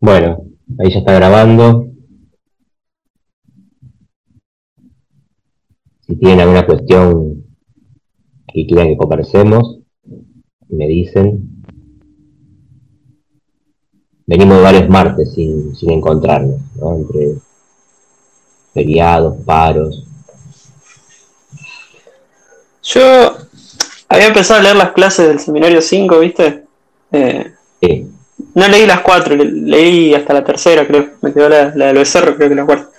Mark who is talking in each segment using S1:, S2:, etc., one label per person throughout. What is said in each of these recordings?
S1: Bueno, ahí ya está grabando. Si tienen alguna cuestión que quieran que conversemos, me dicen. Venimos varios martes sin, sin encontrarnos, ¿no? Entre feriados, paros.
S2: Yo había empezado a leer las clases del seminario 5, ¿viste? Eh,
S1: Sí,
S2: no leí las cuatro, le- leí hasta la tercera, creo. Me quedó la, la de los cerros, creo que la cuarta.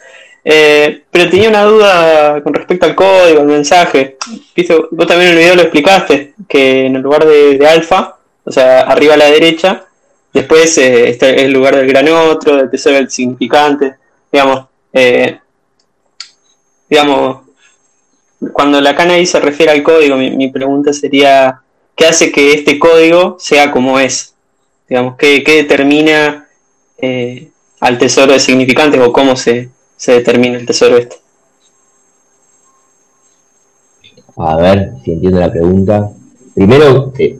S2: Eh, pero tenía una duda con respecto al código, al mensaje. ¿Viste? Vos también en el video lo explicaste, que en el lugar de, alfa, o sea, arriba a la derecha, después eh, está el lugar del gran otro, del tesoro del significante. Digamos, eh, digamos, cuando Lacan ahí se refiere al código, mi pregunta sería, ¿qué hace que este código sea como es? Digamos, ¿qué, qué determina eh, al tesoro de significantes o cómo se, se determina el tesoro este?
S1: a ver si entiendo la pregunta. Primero, eh,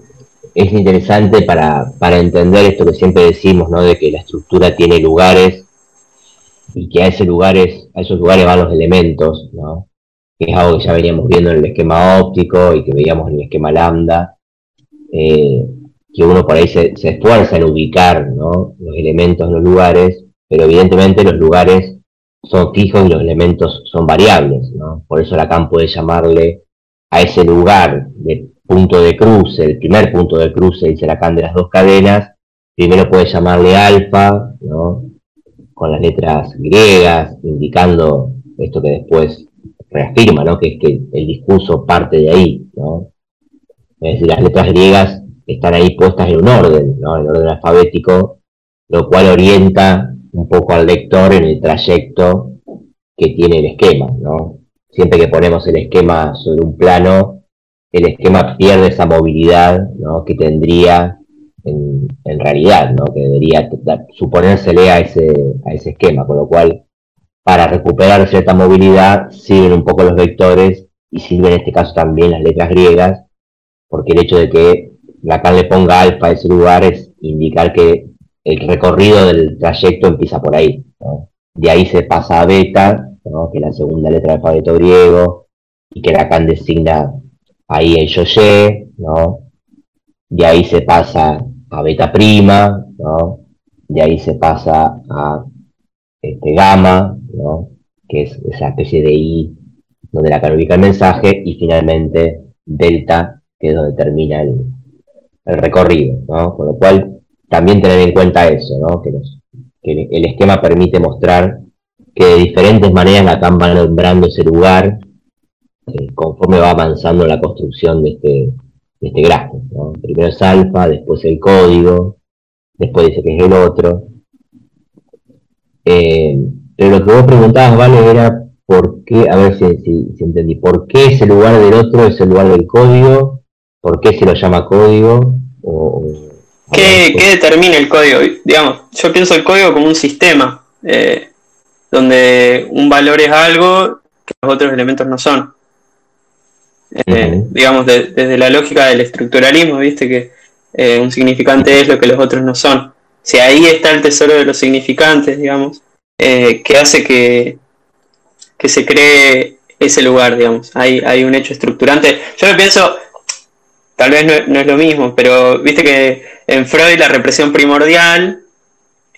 S1: es interesante para, para entender esto que siempre decimos, ¿no? De que la estructura tiene lugares y que a, ese lugares, a esos lugares van los elementos, ¿no? Que es algo que ya veníamos viendo en el esquema óptico y que veíamos en el esquema lambda, eh, que uno por ahí se, esfuerza en ubicar, ¿no? Los elementos en los lugares, pero evidentemente los lugares son fijos y los elementos son variables, ¿no? Por eso Lacan puede llamarle a ese lugar de punto de cruce, el primer punto de cruce, dice Lacan, de las dos cadenas, primero puede llamarle alfa, ¿no? con las letras griegas, indicando esto que después reafirma, ¿no? que es que el discurso parte de ahí. ¿no? Es decir, las letras griegas están ahí puestas en un orden, ¿no? en orden alfabético, lo cual orienta un poco al lector en el trayecto que tiene el esquema. ¿no? Siempre que ponemos el esquema sobre un plano, el esquema pierde esa movilidad ¿no? que tendría en, realidad, ¿no? que debería suponérsele a ese, a ese esquema, con lo cual para recuperar cierta movilidad sirven un poco los vectores y sirven en este caso también las letras griegas, porque el hecho de que Lacan le ponga alfa a ese lugar es indicar que el recorrido del trayecto empieza por ahí. De ahí se pasa a beta, que es la segunda letra del alfabeto griego, y que Lacan designa ahí el yoye, ¿no? de ahí se pasa a beta prima, ¿no? de ahí se pasa a este, gamma, ¿no? que es esa especie de I donde la ubica el mensaje, y finalmente delta, que es donde termina el, el recorrido, ¿no? Con lo cual, también tener en cuenta eso, ¿no? Que, el, esquema permite mostrar que de diferentes maneras Lacan va nombrando ese lugar eh, conforme va avanzando la construcción de este, de este grafo, ¿no? Primero es alfa, después el código, después dice que es el otro. Eh, pero lo que vos preguntabas, Vale, era por qué, a ver si, si- si entendí, ¿por qué ese lugar del otro es el lugar del código? ¿Por qué se lo llama código? O,
S2: ¿Qué, qué determina el código? Digamos, yo pienso el código como un sistema, eh, donde un valor es algo que los otros elementos no son. Eh. Digamos, de- desde la lógica del estructuralismo, viste que eh, un significante es lo que los otros no son. Si ahí está el tesoro de los significantes, digamos, que hace que, que se cree ese lugar, digamos. Hay, hay un hecho estructurante. Yo me pienso, tal vez no, no es lo mismo, pero viste que en Freud la represión primordial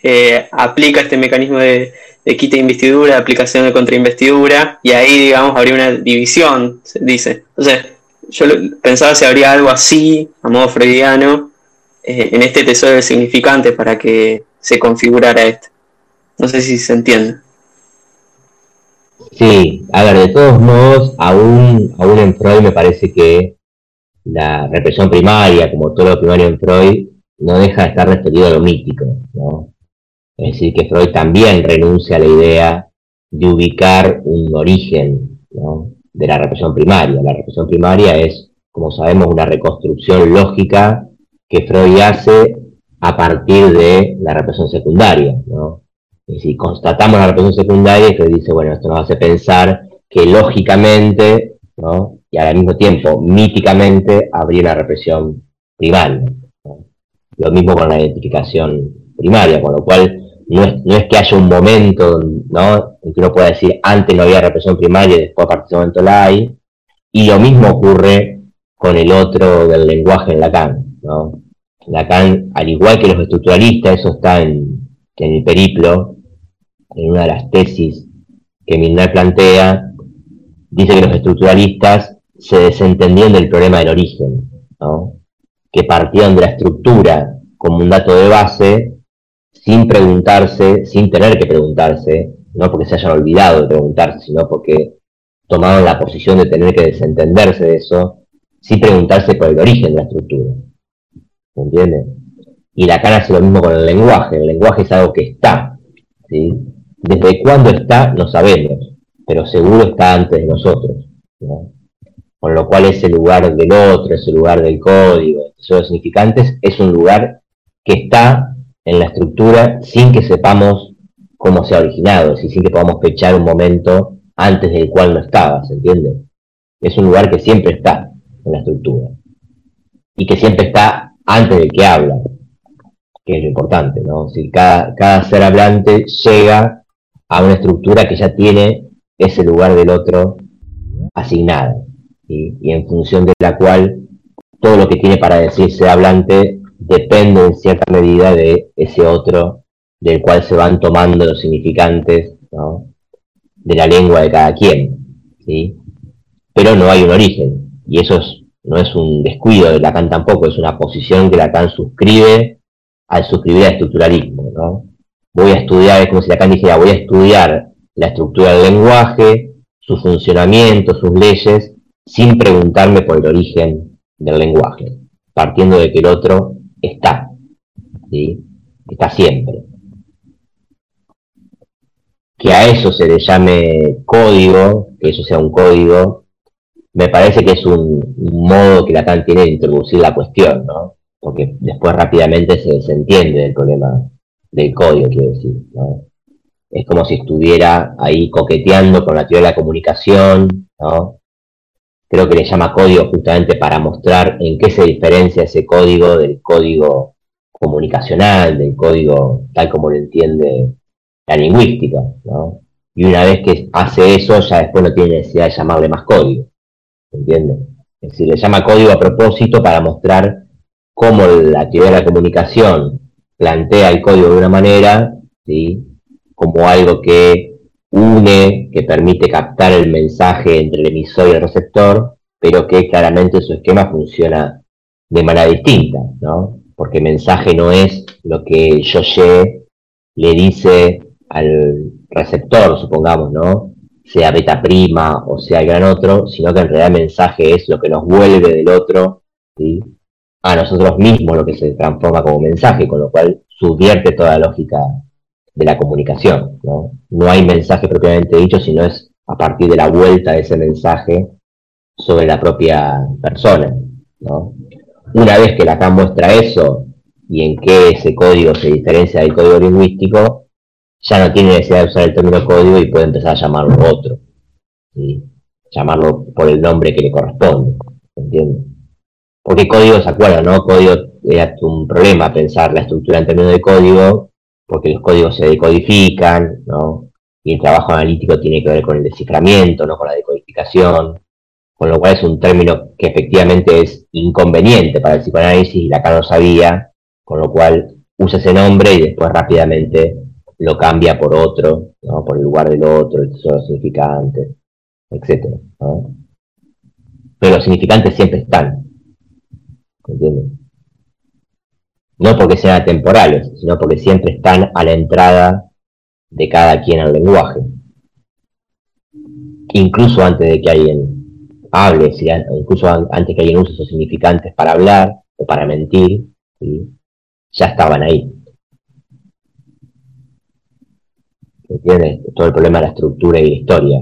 S2: eh, aplica este mecanismo de, de quita de investidura, de aplicación de contrainvestidura, y ahí, digamos, habría una división, se dice. Entonces, yo pensaba si habría algo así, a modo freudiano, eh, en este tesoro de significante para que se configurara esto. No sé si se entiende.
S1: Sí, a ver, de todos modos, aún, aún en Freud me parece que la represión primaria, como todo lo primario en Freud, no deja de estar referido a lo mítico, ¿no? Es decir, que Freud también renuncia a la idea de ubicar un origen, ¿no? de la represión primaria. La represión primaria es, como sabemos, una reconstrucción lógica que Freud hace a partir de la represión secundaria, ¿no? Y si constatamos la represión secundaria, Freud dice, bueno, esto nos hace pensar que lógicamente, ¿no? Y al mismo tiempo míticamente, habría una represión primaria. Lo mismo con la identificación primaria, con lo cual no es, no es que haya un momento ¿no? en que uno pueda decir antes no había represión primaria y después a partir de ese momento la hay, y lo mismo ocurre con el otro del lenguaje en Lacan. ¿no? Lacan, al igual que los estructuralistas, eso está en, en el periplo, en una de las tesis que Milner plantea, dice que los estructuralistas se desentendían del problema del origen, ¿no? que partían de la estructura como un dato de base sin preguntarse, sin tener que preguntarse, no porque se hayan olvidado de preguntarse, sino porque tomaron la posición de tener que desentenderse de eso, sin preguntarse por el origen de la estructura. ¿Me entiendes? Y Lacan hace lo mismo con el lenguaje. El lenguaje es algo que está. ¿sí? Desde cuándo está, no sabemos, pero seguro está antes de nosotros. Con lo cual ese lugar del otro, ese lugar del código, esos significantes, es un lugar que está en la estructura sin que sepamos cómo se ha originado, es sin que podamos fechar un momento antes del cual no estaba, ¿se entiende? Es un lugar que siempre está en la estructura y que siempre está antes del que habla, que es lo importante, ¿no? Si cada ser hablante llega a una estructura que ya tiene ese lugar del otro asignado y en función de la cual todo lo que tiene para decir ser hablante depende en cierta medida de ese otro del cual se van tomando los significantes de la lengua de cada quien. ¿sí? Pero no hay un origen, y eso no es un descuido de Lacan tampoco, es una posición que Lacan suscribe al suscribir al estructuralismo. ¿no? Voy a estudiar, es como si Lacan dijera, voy a estudiar la estructura del lenguaje, su funcionamiento, sus leyes, sin preguntarme por el origen del lenguaje, partiendo de que el otro está, ¿sí? está siempre. Que a eso se le llame código, que eso sea un código, me parece que es un, modo que Lacan tiene de introducir la cuestión, ¿no? Porque después rápidamente se desentiende del problema del código, quiero decir, ¿no? Es como si estuviera ahí coqueteando con la teoría de la comunicación, ¿no? Creo que le llama código justamente para mostrar en qué se diferencia ese código del código comunicacional, del código tal como lo entiende la lingüística. Y una vez que hace eso, ya después no tiene necesidad de llamarle más código, ¿entiendes? Es decir, le llama código a propósito para mostrar cómo la teoría de la comunicación plantea el código de una manera, ¿sí? Como algo que une, que permite captar el mensaje entre el emisor y el receptor, pero que claramente su esquema funciona de manera distinta, ¿no? Porque mensaje no es lo que yo le dice al receptor, supongamos, ¿no? Sea beta prima o sea el gran otro, sino que en realidad el mensaje es lo que nos vuelve del otro. A nosotros mismos lo que se transforma como mensaje, con lo cual subvierte toda la lógica de la comunicación. ¿no? no hay mensaje propiamente dicho, sino es a partir de la vuelta de ese mensaje sobre la propia persona. ¿no? Una vez que Lacan muestra eso y en qué ese código se diferencia del código lingüístico, ya no tiene necesidad de usar el término código y puede empezar a llamarlo otro. ¿sí? Llamarlo por el nombre que le corresponde. ¿Entiendes? Porque código se acuerdan, ¿no? Código era un problema pensar la estructura en términos de código porque los códigos se decodifican, ¿no? Y el trabajo analítico tiene que ver con el desciframiento, no con la decodificación, con lo cual es un término que efectivamente es inconveniente para el psicoanálisis y Lacan lo sabía, con lo cual usa ese nombre y después rápidamente lo cambia por otro, ¿no? por el lugar del otro, el tesoro significante, etc. Pero los significantes siempre están. ¿Entiendes? No porque sean temporales, sino porque siempre están a la entrada de cada quien al lenguaje. Incluso antes de que alguien hable, incluso antes que alguien use esos significantes para hablar o para mentir, ya estaban ahí. ¿Entiendes? Todo el problema de la estructura y la historia.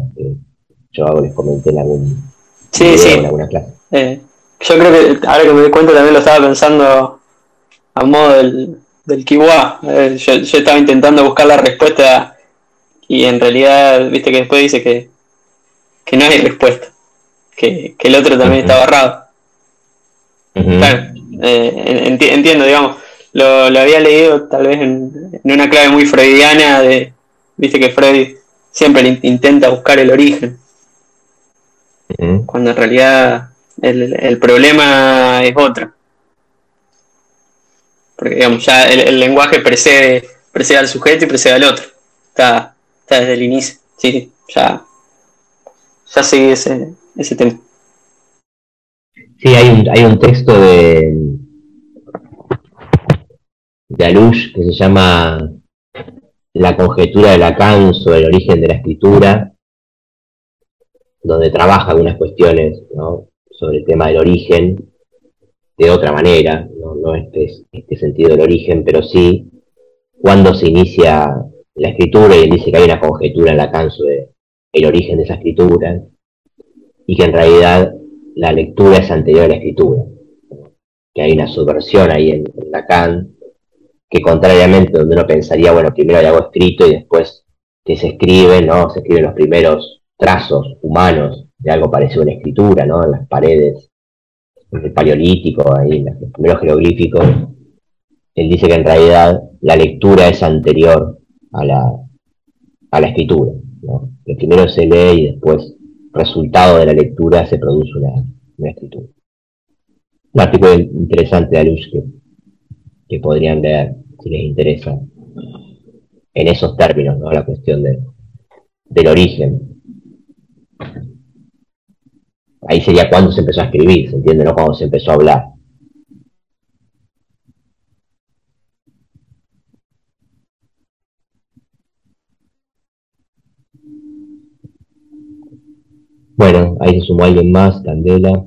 S1: yo hago, les comenté en algún
S2: sí, sí. en alguna clase. Eh, yo creo que ahora que me doy cuenta también lo estaba pensando a modo del, del Kiwa. Eh, yo, estaba intentando buscar la respuesta y en realidad, viste que después dice que, que no hay respuesta, que, el otro también está barrado. Claro, eh, entiendo, digamos, lo, lo, había leído tal vez en, en, una clave muy freudiana de, viste que Freud siempre intenta buscar el origen. Cuando en realidad el, el, problema es otro. Porque digamos, ya el, el, lenguaje precede, precede al sujeto y precede al otro. Está, está desde el inicio. Sí, ya, ya sigue ese, ese tema.
S1: Sí, hay un, hay un texto de, de Alush que se llama La conjetura de Lacan sobre el origen de la escritura, donde trabaja algunas cuestiones ¿no? sobre el tema del origen de otra manera, no, no este, sentido del origen, pero sí cuando se inicia la escritura y él dice que hay una conjetura en Lacan sobre el origen de esa escritura y que en realidad la lectura es anterior a la escritura, que hay una subversión ahí en, en Lacan que contrariamente donde uno pensaría, bueno, primero hay algo escrito y después que se escribe, ¿no? Se escriben los primeros trazos humanos de algo parecido a una escritura, ¿no? En las paredes del paleolítico, ahí, los primeros jeroglíficos. Él dice que en realidad la lectura es anterior a la, escritura, ¿no? Que primero se lee y después, resultado de la lectura, se produce una, escritura. Un artículo interesante de Alush que podrían leer si les interesa en esos términos, ¿no? La cuestión de, del origen. Ahí sería cuando se empezó a escribir, ¿se entiende? No cuando se empezó a hablar. Bueno, ahí se sumó alguien más, Candela.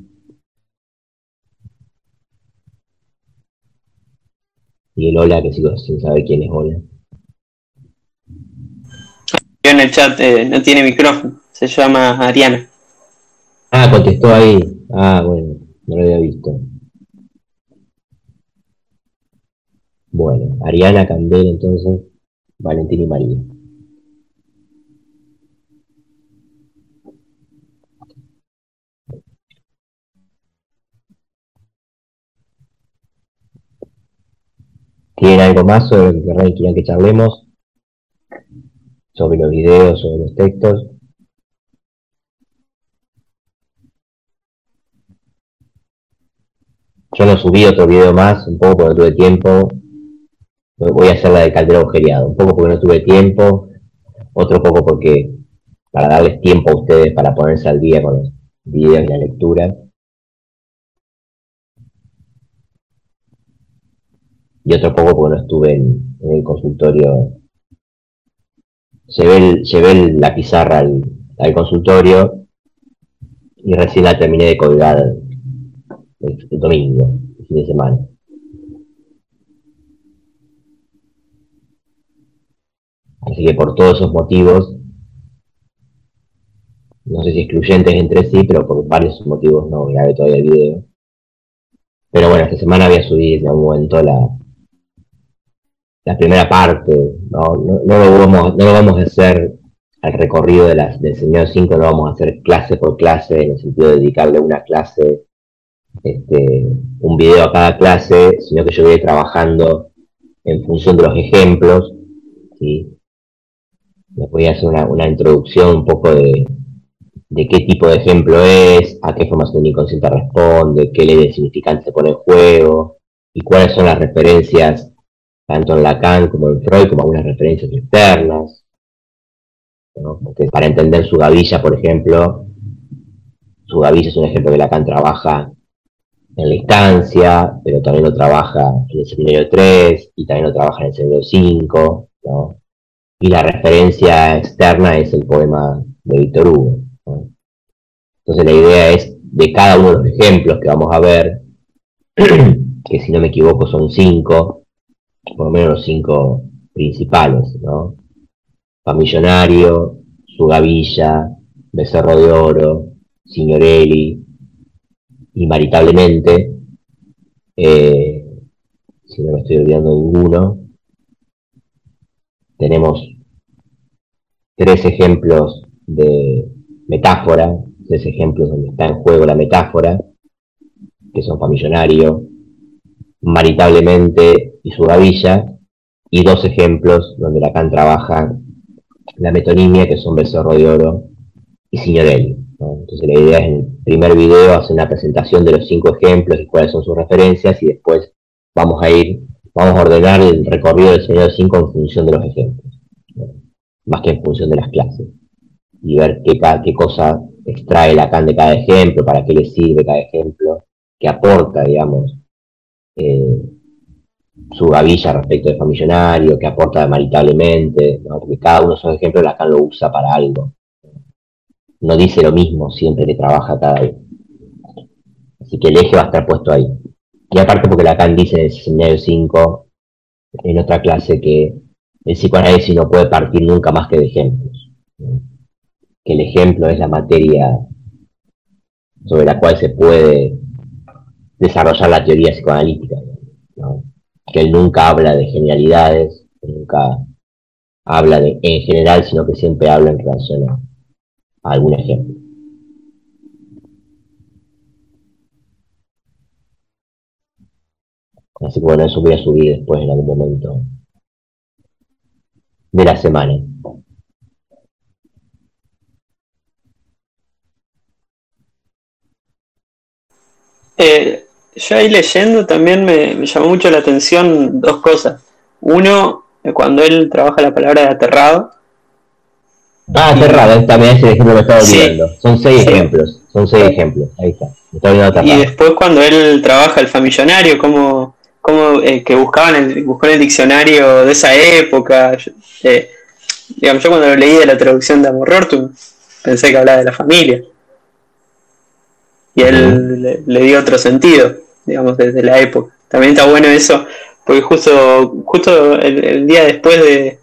S1: Y el hola, que sigo sin saber quién es hola.
S2: En el chat eh, no tiene micrófono, se llama Ariana.
S1: Contestó ahí. Ah, bueno, no lo había visto. Bueno, Ariana, Candela, entonces, Valentín y María. ¿Tienen algo más sobre lo que quieran que charlemos? Sobre los videos, sobre los textos. Yo no subí otro video más, un poco porque no tuve tiempo. Voy a hacer la de caldero agujereado, un poco porque no tuve tiempo, otro poco porque para darles tiempo a ustedes para ponerse al día con los videos y la lectura. y otro poco porque no estuve en, el consultorio. Llevé, el, la pizarra al, al, consultorio y recién la terminé de colgar el, domingo, el fin de semana. Así que por todos esos motivos, no sé si excluyentes entre sí, pero por varios motivos no grabé todavía el video. Pero bueno, esta semana voy a subir en algún momento la, la primera parte, no, no, no, lo, vamos, no lo vamos a hacer al recorrido de las, del Señor 5, no vamos a hacer clase por clase, en el sentido de dedicarle una clase, este, un video a cada clase, sino que yo voy trabajando en función de los ejemplos, ¿sí? Les voy a hacer una, una introducción un poco de, de qué tipo de ejemplo es, a qué formación inconsciente responde, qué ley de significante se pone en juego, y cuáles son las referencias tanto en Lacan como en Freud, como algunas referencias externas. para entender su gavilla, por ejemplo, su gavilla es un ejemplo que Lacan trabaja en la instancia, pero también lo trabaja en el seminario 3 y también lo trabaja en el seminario 5. Y la referencia externa es el poema de Víctor Hugo. Entonces la idea es de cada uno de los ejemplos que vamos a ver, que si no me equivoco son cinco, por lo menos los cinco principales, ¿no? Famillonario, Su Gavilla, Becerro de Oro, Signorelli, y Maritablemente, eh, si no me estoy olvidando ninguno, tenemos tres ejemplos de metáfora, tres ejemplos donde está en juego la metáfora, que son Famillonario, maritablemente y su gavilla, y dos ejemplos donde Lacan trabaja la metonimia, que son Becerro de Oro y Signorelli. Entonces la idea es en el primer video hacer una presentación de los cinco ejemplos y cuáles son sus referencias, y después vamos a ir, vamos a ordenar el recorrido del Señor 5 en función de los ejemplos, más que en función de las clases, y ver qué, qué cosa extrae Lacan de cada ejemplo, para qué le sirve cada ejemplo, qué aporta, digamos, eh, su gavilla respecto del famillonario, que aporta maritablemente, porque cada uno de esos ejemplos Lacan lo usa para algo. No dice lo mismo siempre que trabaja cada vez. Así que el eje va a estar puesto ahí. Y aparte porque Lacan dice en el seminario 5, en otra clase, que el psicoanálisis no puede partir nunca más que de ejemplos. Que el ejemplo es la materia sobre la cual se puede desarrollar la teoría psicoanalítica. Que él nunca habla de genialidades, nunca habla de en general, sino que siempre habla en relación a, algún ejemplo. Así que bueno, eso voy a subir después en algún momento de la semana.
S2: Eh, yo ahí leyendo también me, llamó mucho la atención dos cosas. Uno, cuando él trabaja la palabra de aterrado.
S1: Ah, aterrado, también es el ejemplo que estaba olvidando. Son seis ejemplos, son seis ejemplos, ahí está.
S2: y después cuando él trabaja el famillonario, como, como eh, que buscaban el, buscó en el diccionario de esa época. Eh, digamos, yo cuando lo leí de la traducción de Amor pensé que hablaba de la familia y él le, dio otro sentido, digamos, desde la época. También está bueno eso, porque justo, justo el, día después de,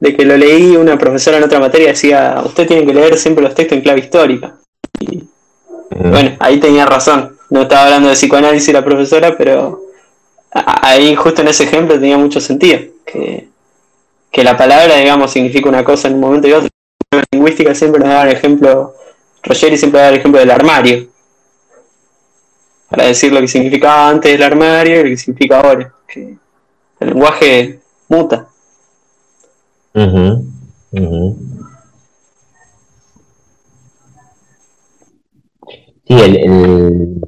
S2: que lo leí, una profesora en otra materia decía, usted tiene que leer siempre los textos en clave histórica. Y bueno, ahí tenía razón. No estaba hablando de psicoanálisis la profesora, pero ahí justo en ese ejemplo tenía mucho sentido. Que, que la palabra, digamos, significa una cosa en un momento y otro. En lingüística siempre nos daba el ejemplo, Rogeri siempre daba el ejemplo del armario para decir lo que significaba antes del armario y lo que significa ahora. Que el lenguaje muta.
S1: Sí, el, el,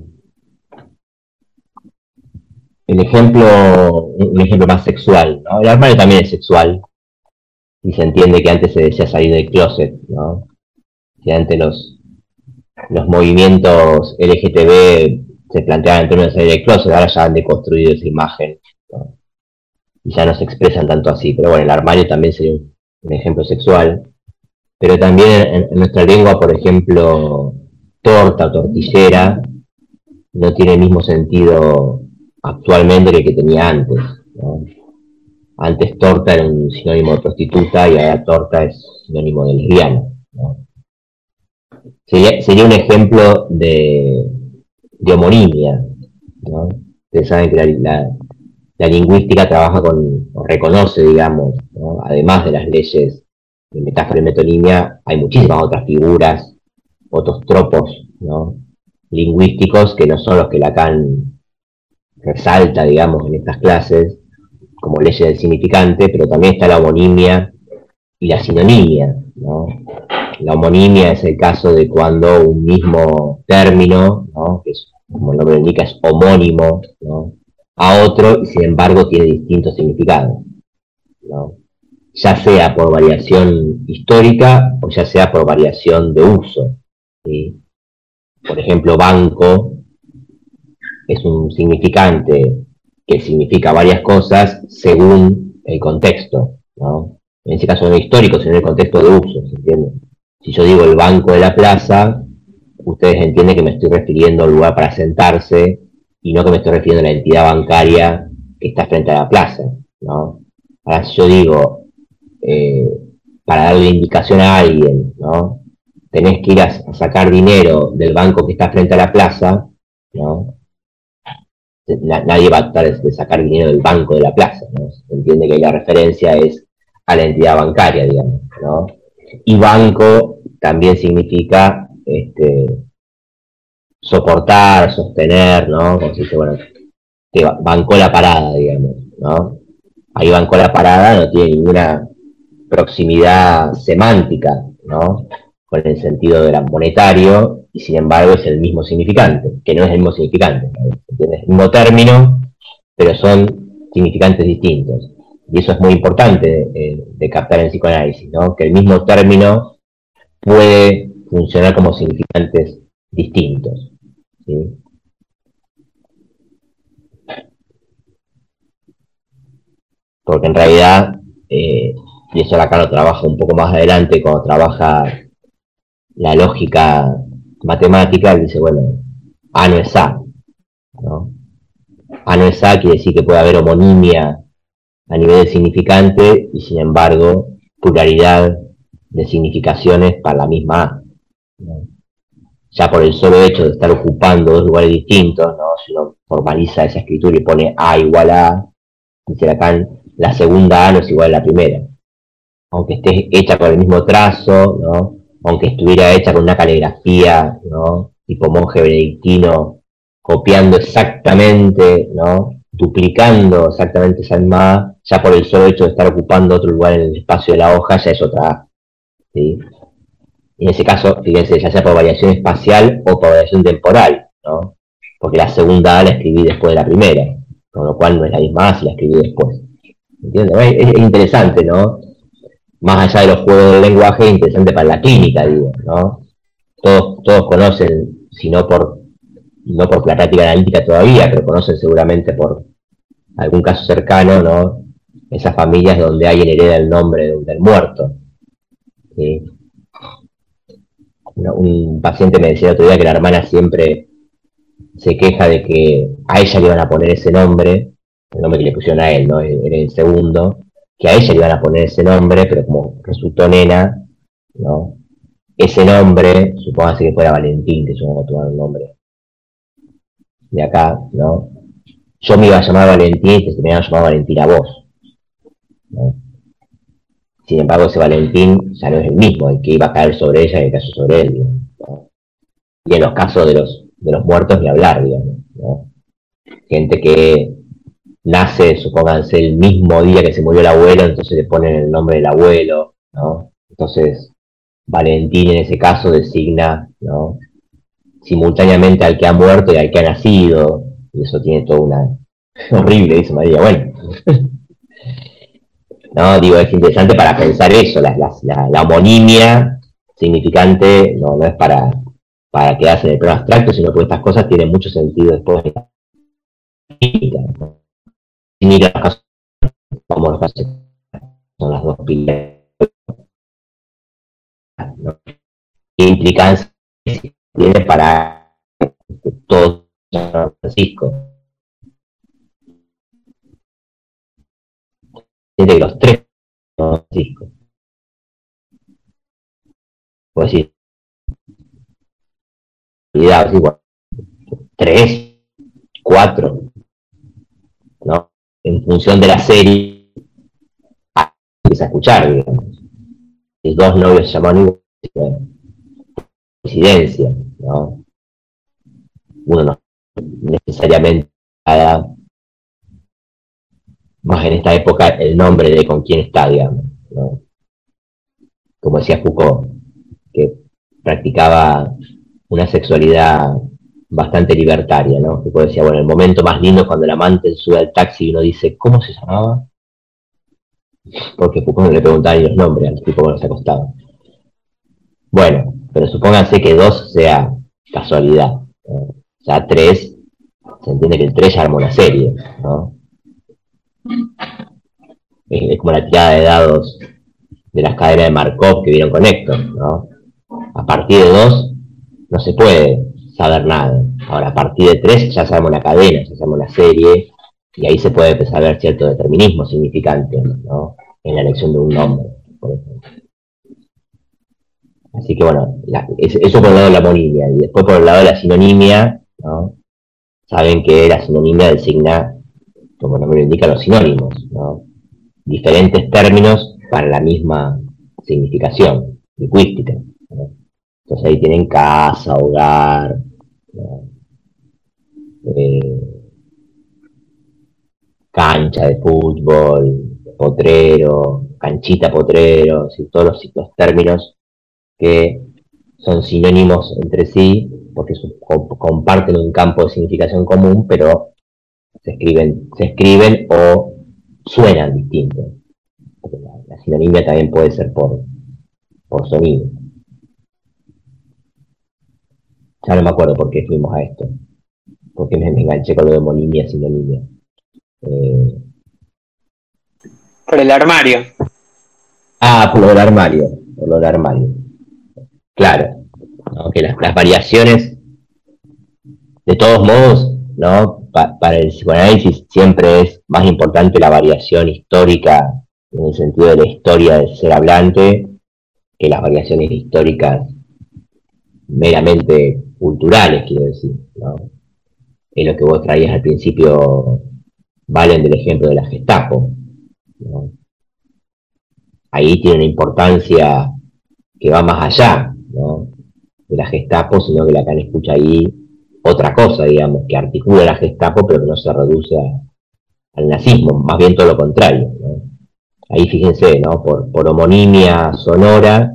S1: el, ejemplo, un ejemplo más sexual, ¿no? El armario también es sexual. Y se entiende que antes se decía salir del closet, ¿no? Que antes los, los movimientos LGTB se planteaban en términos de closet, ahora ya han deconstruido esa imagen ya no se expresan tanto así. Pero bueno, el armario también sería un, ejemplo sexual. Pero también en, nuestra lengua, por ejemplo, torta o tortillera no tiene el mismo sentido actualmente que el que tenía antes. Antes torta era un sinónimo de prostituta y ahora torta es sinónimo de lesbiana. sería un ejemplo de, homonimia. Ustedes saben que la, lingüística trabaja con, o reconoce, digamos, además de las leyes de metáfora y metonimia, hay muchísimas otras figuras, otros tropos ¿no? lingüísticos que no son los que Lacan resalta, digamos, en estas clases, como leyes del significante, pero también está la homonimia y la sinonimia. ¿no? La homonimia es el caso de cuando un mismo término, que como el nombre indica es homónimo a otro y sin embargo tiene distintos significados. Ya sea por variación histórica o ya sea por variación de uso. Por ejemplo, banco es un significante que significa varias cosas según el contexto. En ese caso no histórico, sino el contexto de uso, ¿se entiende? Si yo digo el banco de la plaza, ustedes entienden que me estoy refiriendo al lugar para sentarse y no que me estoy refiriendo a la entidad bancaria que está frente a la plaza, ¿no? Ahora, si yo digo, eh, para darle indicación a alguien, ¿no? Tenés que ir a, sacar dinero del banco que está frente a la plaza, ¿no? nadie va a tratar de sacar dinero del banco de la plaza, ¿no? Se entiende que la referencia es a la entidad bancaria, digamos, ¿no? Y banco también significa este, soportar, sostener, ¿no? Como bueno, que bancó la parada, digamos, ¿no? Ahí bancó la parada, no tiene ninguna proximidad semántica, ¿no? Con el sentido de monetario, y sin embargo es el mismo significante, que no es el mismo significante, es el mismo término, pero son significantes distintos. Y eso es muy importante de captar en psicoanálisis, ¿no? Que el mismo término puede funcionar como significantes distintos. Porque en realidad, eh, y eso acá lo trabaja un poco más adelante, cuando trabaja la lógica matemática, dice, bueno, A no es A. ¿no? A no es A quiere decir que puede haber homonimia a nivel de significante y sin embargo pluralidad de significaciones para la misma A. Ya por el solo hecho de estar ocupando dos lugares distintos, ¿no? si uno formaliza esa escritura y pone A igual a A, dice la segunda A no es igual a la primera. Aunque esté hecha con el mismo trazo, ¿no? aunque estuviera hecha con una caligrafía, ¿no? tipo monje benedictino, copiando exactamente, ¿no? duplicando exactamente esa misma ya por el solo hecho de estar ocupando otro lugar en el espacio de la hoja, ya es otra A. ¿sí? En ese caso, fíjense, ya sea por variación espacial o por variación temporal, ¿no? Porque la segunda A la escribí después de la primera, con lo cual no es la misma A si la escribí después. ¿Entiendes? Es, interesante, ¿no? Más allá de los juegos del lenguaje, es interesante para la clínica, digo, ¿no? Todos, todos conocen, si no por, no por la práctica analítica todavía, pero conocen seguramente por algún caso cercano, ¿no? Esas familias donde alguien hereda el nombre del muerto. ¿sí? Un paciente me decía el otro día que la hermana siempre se queja de que a ella le iban a poner ese nombre, el nombre que le pusieron a él, ¿no? Era el segundo, que a ella le iban a poner ese nombre, pero como resultó nena, ¿no? Ese nombre, supóngase que fuera Valentín, que yo no tomar un nombre de acá, ¿no? Yo me iba a llamar Valentín y se me iba a llamar Valentín a vos. ¿no? Sin embargo, ese Valentín ya no es el mismo, el que iba a caer sobre ella y el caso sobre él. Y en los casos de los, de los muertos ni hablar, digamos. Gente que nace, supónganse, el mismo día que se murió el abuelo, entonces le ponen el nombre del abuelo, ¿no? Entonces, Valentín en ese caso designa, ¿no? Simultáneamente al que ha muerto y al que ha nacido, y eso tiene toda una... horrible, dice María, bueno. ¿no? Digo, es interesante para pensar eso, la, la, homonimia significante no, no es para, para quedarse en el plano abstracto, sino que estas cosas tienen mucho sentido después de la mira como los casos son las dos pilas ¿no? ¿Qué implicancia tiene para todo San Francisco? De los tres Francisco. Pues sí. Tres, cuatro, ¿no? En función de la serie, empieza a escuchar, digamos. Dos novios llaman igual, coincidencia, ¿no? Uno no necesariamente más en esta época el nombre de con quién está, digamos. Como decía Foucault, que practicaba una sexualidad bastante libertaria, ¿no? Foucault decía, bueno, el momento más lindo es cuando el amante sube al taxi y uno dice, ¿cómo se llamaba? Porque Foucault no le preguntaba ni los nombres al tipo cuando se acostaba. Bueno, pero supónganse que dos sea casualidad. O sea, tres, se entiende que el tres ya armó una serie, ¿no? Es como la tirada de dados de las cadenas de Markov que vieron con Héctor, ¿no? A partir de dos no se puede saber nada. Ahora, a partir de tres ya sabemos la cadena, ya sabemos la serie, y ahí se puede empezar a ver cierto determinismo significante, ¿no? En la elección de un nombre, por ejemplo. Así que bueno, eso por el lado de la monimia, y después por el lado de la sinonimia, ¿no? Saben que la sinonimia designa como el nombre lo indica, los sinónimos, ¿no? Diferentes términos para la misma significación lingüística. Entonces ahí tienen casa, hogar, eh, cancha de fútbol, potrero, canchita potrero, todos los, términos que son sinónimos entre sí porque comparten un campo de significación común, pero se escriben, se escriben o suenan distintos. La, la sinonimia también puede ser por, por sonido. Ya no me acuerdo por qué fuimos a esto. Porque me, enganché con lo de monimia, sinonimia. Eh,
S2: por el armario.
S1: Ah, por lo del armario. Por lo del armario. Claro. Que las, variaciones, de todos modos, ¿no? Para el psicoanálisis siempre es más importante la variación histórica en el sentido de la historia del ser hablante que las variaciones históricas meramente culturales, quiero decir. ¿no? Es lo que vos traías al principio, Valen, del ejemplo de la Gestapo. Ahí tiene una importancia que va más allá de la Gestapo, sino que la Lacan escucha ahí otra cosa, digamos, que articula la Gestapo, pero que no se reduce al nazismo, más bien todo lo contrario. Ahí fíjense, ¿no? Por, homonimia sonora,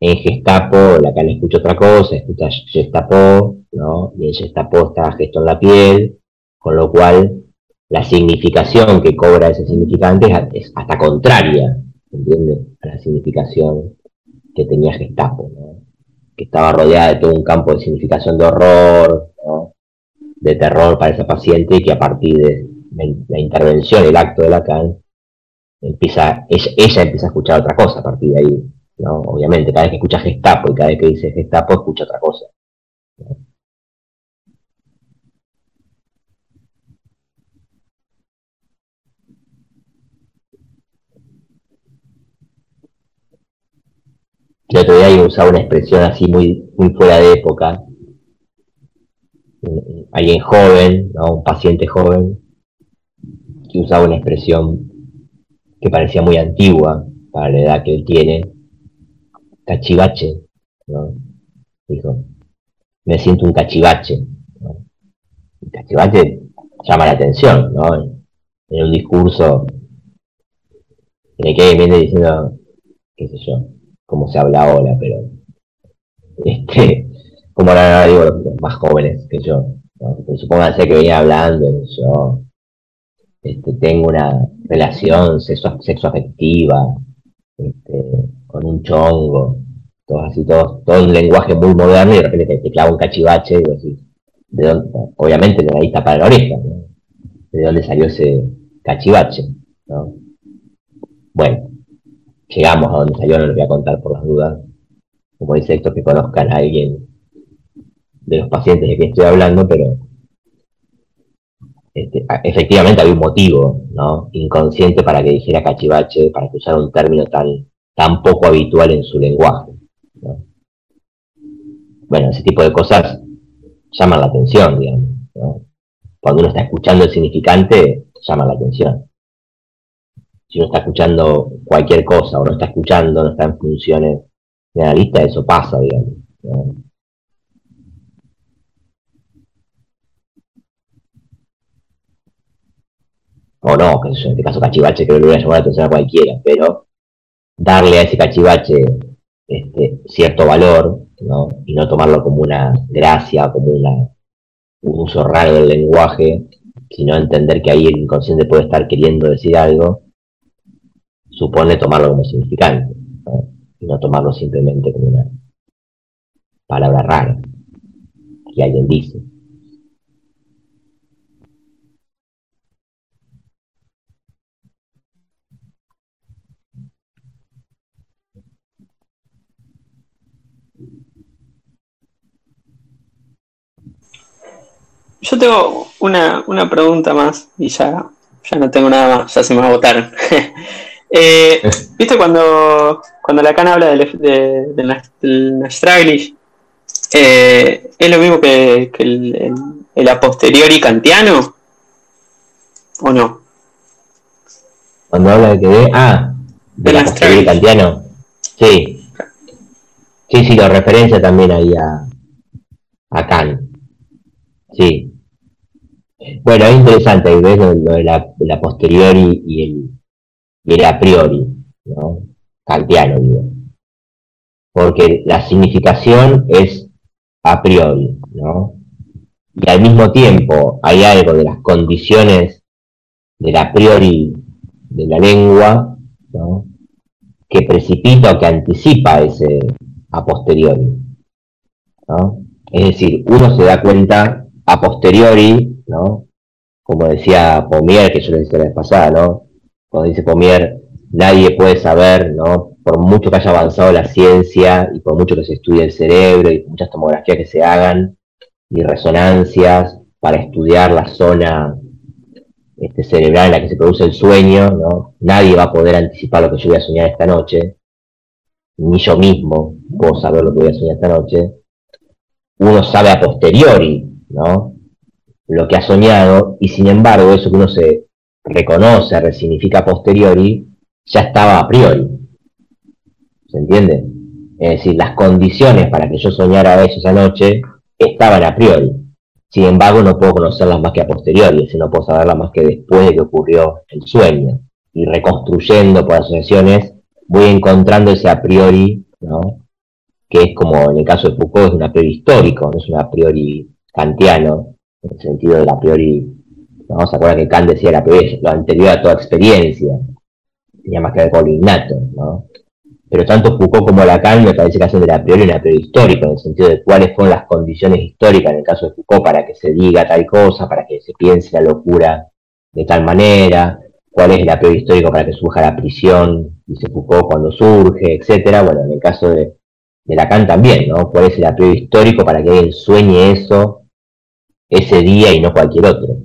S1: en Gestapo, Lacan escucha otra cosa, escucha Gestapo, ¿no? Y en Gestapo está gesto en la piel, con lo cual la significación que cobra ese significante es hasta contraria, ¿entiendes? A la significación que tenía Gestapo, ¿no? Que estaba rodeada de todo un campo de significación de horror. De terror para esa paciente y que a partir de la intervención, el acto de Lacan, empieza, ella, empieza a escuchar otra cosa a partir de ahí, ¿no? Obviamente, cada vez que escucha Gestapo y cada vez que dice Gestapo, escucha otra cosa. El otro día usaba una expresión así muy, muy fuera de época. Alguien joven, ¿no? un paciente joven, que usaba una expresión que parecía muy antigua para la edad que él tiene, cachivache, ¿no? Dijo, me siento un cachivache. cachivache llama la atención, ¿no? En un discurso en el que alguien viene diciendo, qué sé yo, cómo se habla ahora, pero este, como ahora digo los más jóvenes que yo, ¿no? supónganse que venía hablando, yo este, tengo una relación sexo, afectiva este, con un chongo, todo así, todo, todo un lenguaje muy moderno y de repente te, clava un cachivache y así, obviamente de ahí está para la oreja, de dónde salió ese cachivache, ¿no? Bueno, llegamos a donde salió, no lo voy a contar por las dudas, como dice esto, que conozcan a alguien de los pacientes de que estoy hablando, pero este, efectivamente había un motivo ¿no? inconsciente para que dijera cachivache, para que usara un término tan, tan poco habitual en su lenguaje. Bueno, ese tipo de cosas llaman la atención, digamos. Cuando uno está escuchando el significante, llama la atención. Si uno está escuchando cualquier cosa o no está escuchando, no está en funciones de analista, eso pasa, digamos. o no, que en este caso cachivache creo que le voy a llamar la atención a cualquiera, pero darle a ese cachivache este, cierto valor, ¿no? Y no tomarlo como una gracia, como una, un uso raro del lenguaje, sino entender que ahí el inconsciente puede estar queriendo decir algo, supone tomarlo como significante, y no tomarlo simplemente como una palabra rara que alguien dice.
S2: Yo tengo una, pregunta más y ya, ya no tengo nada más, ya se me va a votar. Eh, ¿Viste cuando, cuando Lacan habla del, de, del eh, ¿Es lo mismo que, el, el, a posteriori kantiano? ¿O no?
S1: Cuando habla de que ah, del a posteriori kantiano. Sí. Sí, sí, lo referencia también ahí a, a Kant. Sí. Bueno, es interesante, ves lo, de, la, posteriori y el, y el a priori, ¿no? Kantiano, digo. Porque la significación es a priori, ¿no? Y al mismo tiempo hay algo de las condiciones del a priori de la lengua, ¿no? Que precipita o que anticipa ese a posteriori, ¿no? Es decir, uno se da cuenta a posteriori, ¿no? Como decía Pomier, que yo le dije la vez pasada, ¿no? Cuando dice Pomier, nadie puede saber, ¿no? Por mucho que haya avanzado la ciencia y por mucho que se estudie el cerebro y muchas tomografías que se hagan y resonancias para estudiar la zona este, cerebral en la que se produce el sueño, ¿no? Nadie va a poder anticipar lo que yo voy a soñar esta noche, ni yo mismo puedo saber lo que voy a soñar esta noche. Uno sabe a posteriori, ¿no? Lo que ha soñado, y sin embargo, eso que uno se reconoce, resignifica a posteriori, ya estaba a priori. ¿Se entiende? Es decir, las condiciones para que yo soñara eso esa noche estaban a priori. Sin embargo, no puedo conocerlas más que a posteriori, es no puedo saberlas más que después de que ocurrió el sueño. Y reconstruyendo por asociaciones, voy encontrando ese a priori, ¿no? que es como en el caso de Foucault, es un a priori histórico, no es un a priori kantiano, en el sentido del a priori, ¿no? ¿Se acuerdan que Kant decía la lo anterior a toda experiencia? Tenía más que ver con lo innato, ¿no? pero tanto Foucault como Lacan me parece que hacen de la priori una priori histórico, en el sentido de cuáles fueron las condiciones históricas en el caso de Foucault para que se diga tal cosa, para que se piense la locura de tal manera, cuál es el a priori histórico para que surja la prisión, dice Foucault, cuando surge, etcétera. Bueno, en el caso de, Lacan también, ¿no? ¿Cuál es el a priori histórico para que alguien sueñe eso ese día y no cualquier otro?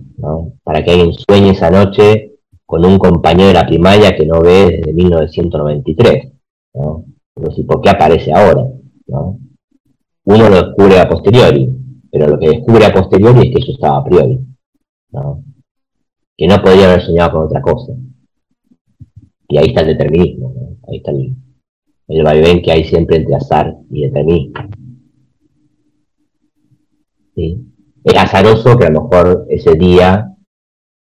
S1: Para que alguien sueñe esa noche con un compañero de la primaria que no ve desde 1993 ¿no? ¿por qué aparece ahora? Uno lo descubre a posteriori, pero lo que descubre a posteriori es que eso estaba a priori, que no podría haber soñado con otra cosa. Y ahí está el determinismo, ahí está el, el vaivén que hay siempre entre azar y determinismo. ¿Sí? Era azaroso que a lo mejor ese día,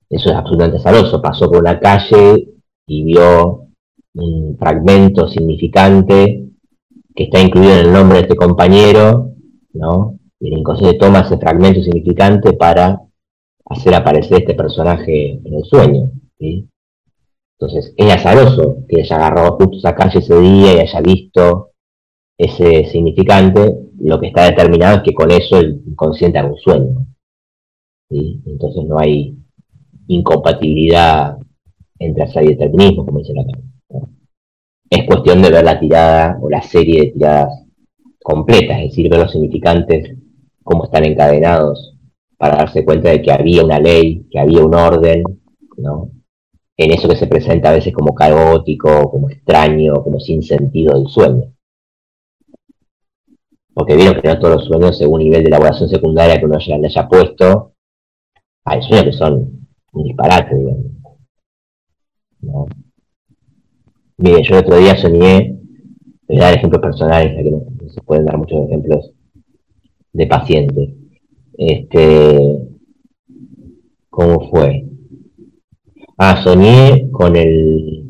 S1: eso es absolutamente azaroso, pasó por una calle y vio un fragmento significante que está incluido en el nombre de este compañero, ¿no? Y el inconsciente toma ese fragmento significante para hacer aparecer este personaje en el sueño, Entonces, es azaroso que haya agarrado justo esa calle ese día y haya visto ese significante, lo que está determinado es que con eso el inconsciente haga un sueño. Entonces no hay incompatibilidad entre azar y determinismo, como dice la carta es cuestión de ver la tirada o la serie de tiradas completas, es decir, ver los significantes, cómo están encadenados, para darse cuenta de que había una ley, que había un orden, ¿no? En eso que se presenta a veces como caótico, como extraño, como sin sentido del sueño. Porque vieron que no todos los sueños, según nivel de elaboración secundaria que uno ya le haya puesto, hay sueños que son un disparate, digamos. ¿no? Mire, yo el otro día soñé, voy a dar ejemplos personales, que no, se pueden dar muchos ejemplos de pacientes. Este, ¿cómo fue? Ah, soñé con el,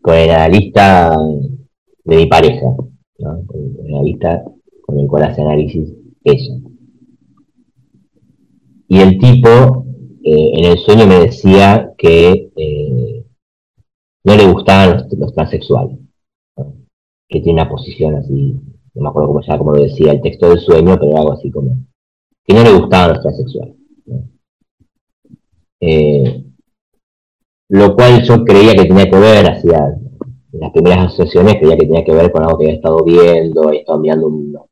S1: con el analista de mi pareja, ¿no? con el analista con el cual hace análisis ella. Y el tipo eh, en el sueño me decía que eh, no le gustaban los, transexuales, que tiene una posición así, no me acuerdo cómo, ya, como lo decía el texto del sueño, pero algo así como, que no le gustaban los transexuales. Eh, lo cual yo creía que tenía que ver, hacía en las primeras asociaciones creía que tenía que ver con algo que había estado viendo, había estado mirando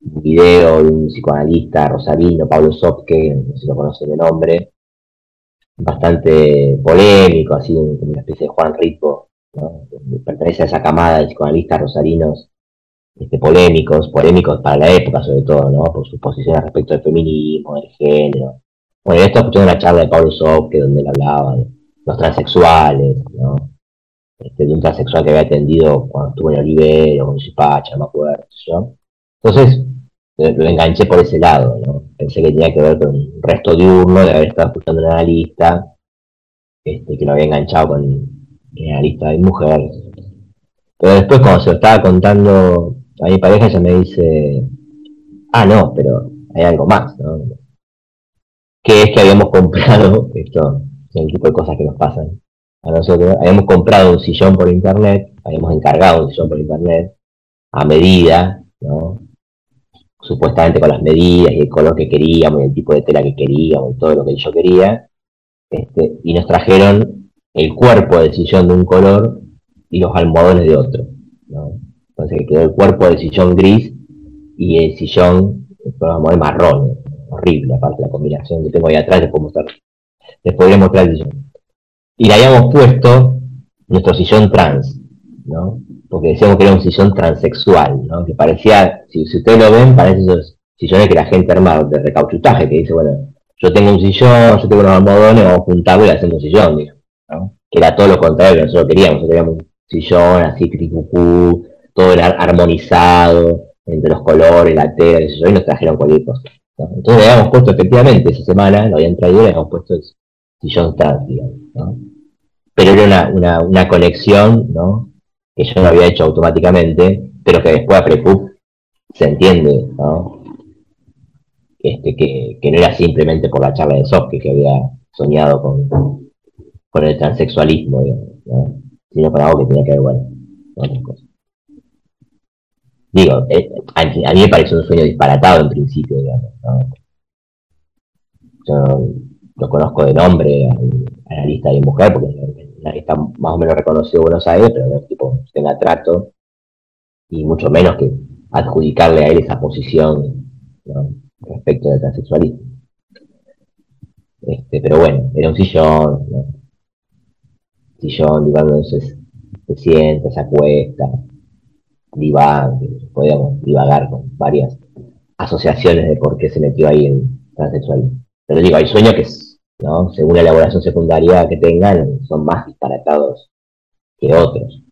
S1: un, video de un psicoanalista rosarino, Pablo Sopke, no sé si lo conocen de nombre, bastante polémico, así una especie de Juan Rico, pertenece a esa camada de psicoanalistas rosarinos este, polémicos, polémicos para la época sobre todo, ¿no? por sus posiciones respecto al feminismo, del género. Bueno, esto escuchando una charla de Pablo Sopke donde él hablaba de los transexuales, ¿no? Este, de un transexual que había atendido cuando estuvo en Olivero, en Chipacha, no me acuerdo. Entonces, lo enganché por ese lado, ¿no? Pensé que tenía que ver con un resto diurno de haber estado escuchando una analista, este, que lo había enganchado con una analista de mujer. Pero después cuando se lo estaba contando a mi pareja, ella me dice, ah, no, pero hay algo más, ¿no? Que es que habíamos comprado, esto es el tipo de cosas que nos pasan a nosotros, habíamos comprado un sillón por internet, habíamos encargado un sillón por internet, a medida, ¿no? Supuestamente con las medidas y el color que queríamos, y el tipo de tela que queríamos, y todo lo que yo quería, este, y nos trajeron el cuerpo del sillón de un color y los almohadones de otro. Entonces quedó el cuerpo del sillón gris y el sillón con los almohadones marrón, horrible, aparte la combinación que tengo ahí atrás, les puedo mostrar, les podría mostrar el sillón. Y le habíamos puesto nuestro sillón trans, ¿no? Porque decíamos que era un sillón transexual, ¿no? que parecía, si, ustedes lo ven, parece esos sillones que la gente arma de recauchutaje, que dice, bueno, yo tengo un sillón, yo tengo unos almohadones, vamos a juntarlo y hacemos un sillón, ¿no? que era todo lo contrario que nosotros queríamos, nosotros queríamos un sillón así, cricucú, todo era armonizado, entre los colores, la tela, y nos trajeron cualquier cosa. Entonces habíamos puesto efectivamente esa semana, lo habían traído y le habíamos puesto el sillón trans, digamos, ¿no? Pero era una, una, una conexión, ¿no? Que yo no había hecho automáticamente, pero que después a Prepup se entiende, ¿no? Este, que, no era simplemente por la charla de Soft que había soñado con, con el transexualismo, sino con algo que tenía que ver, bueno, con otras cosas. Digo, eh, a, mí me pareció un sueño disparatado en principio, digamos. Yo lo conozco de nombre, analista de mujer, porque está más o menos reconocido Buenos Aires, pero no tipo tenga trato, y mucho menos que adjudicarle a él esa posición respecto del transexualismo. Este, pero bueno, era un sillón, sillón, digamos, se, se sienta, se acuesta, divaga, podíamos divagar con varias asociaciones de por qué se metió ahí en transexualismo. Pero digo, hay sueños que según la elaboración secundaria que tengan, son más disparatados que otros.